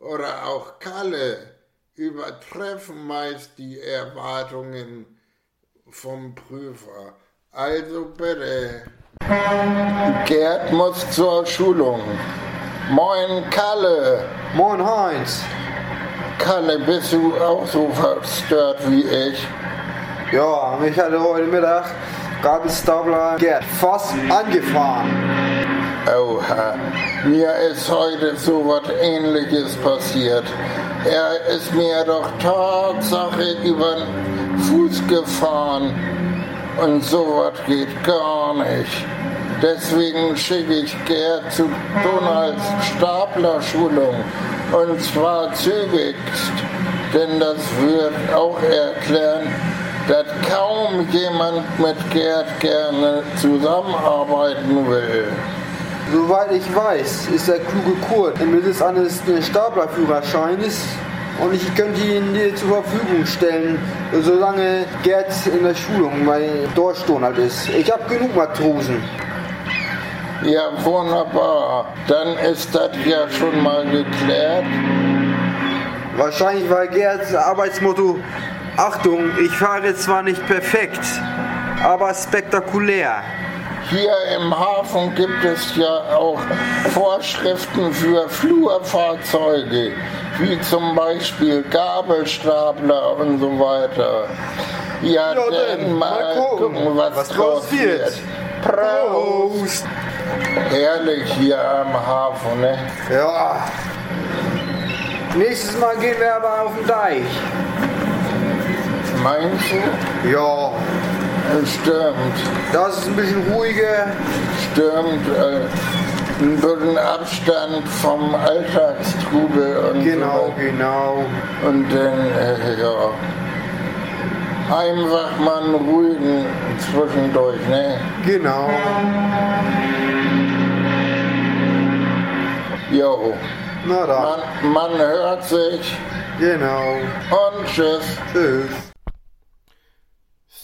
oder auch Kalle übertreffen meist die Erwartungen vom Prüfer. Also bitte. Gerd muss zur Schulung. Moin Kalle. Moin Heinz. Kalle, bist du auch so verstört wie ich? Ja, mich hatte heute Mittag Gabelstapler Gerd fast angefahren. Oha, mir ist heute so was ähnliches passiert. Er ist mir doch Tatsache über den Fuß gefahren und sowas geht gar nicht. Deswegen schicke ich Gerd zu Donalds Staplerschulung und zwar zügigst, denn das wird auch erklären, dass kaum jemand mit Gerd gerne zusammenarbeiten will. Soweit ich weiß, ist der kluge Kurt mittels eines Staplerführerscheines und ich könnte ihn dir zur Verfügung stellen, solange Gerd in der Schulung bei Dorfstonert ist. Ich habe genug Matrosen. Ja, wunderbar. Dann ist das ja schon mal geklärt. Wahrscheinlich war Gerds Arbeitsmotto, Achtung, ich fahre zwar nicht perfekt, aber spektakulär. Hier im Hafen gibt es ja auch Vorschriften für Flurfahrzeuge, wie zum Beispiel Gabelstapler und so weiter. Ja, Ja, dann, mal gucken, gucken, was, was draus draus wird. wird. Prost! Herrlich hier am Hafen, ne? Ja. Nächstes Mal gehen wir aber auf den Deich. Meinst du? Ja, Stimmt, das ist ein bisschen ruhiger. stimmt. Äh, ein bisschen Abstand vom Alltagstrubel und Genau, so. genau. Und dann, äh, ja. Einfach mal einen ruhigen zwischendurch, ne? Genau. Jo. Na dann. Man, man hört sich Genau. und tschüss. Tschüss.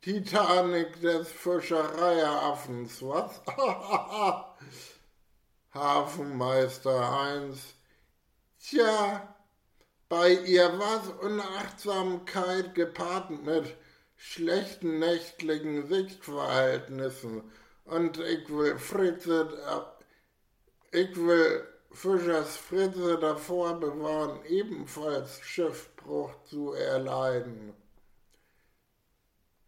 Titanic des Fischereiaffens, was? Hafenmeister Heinz, tja, bei ihr was Unachtsamkeit gepaart mit schlechten nächtlichen Sichtverhältnissen und ich will Fritze, ich will Fischers Fritze davor bewahren, ebenfalls Schiffbruch zu erleiden.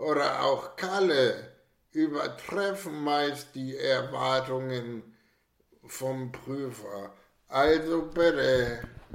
oder auch Kalle übertreffen meist die Erwartungen vom Prüfer. Also bitte.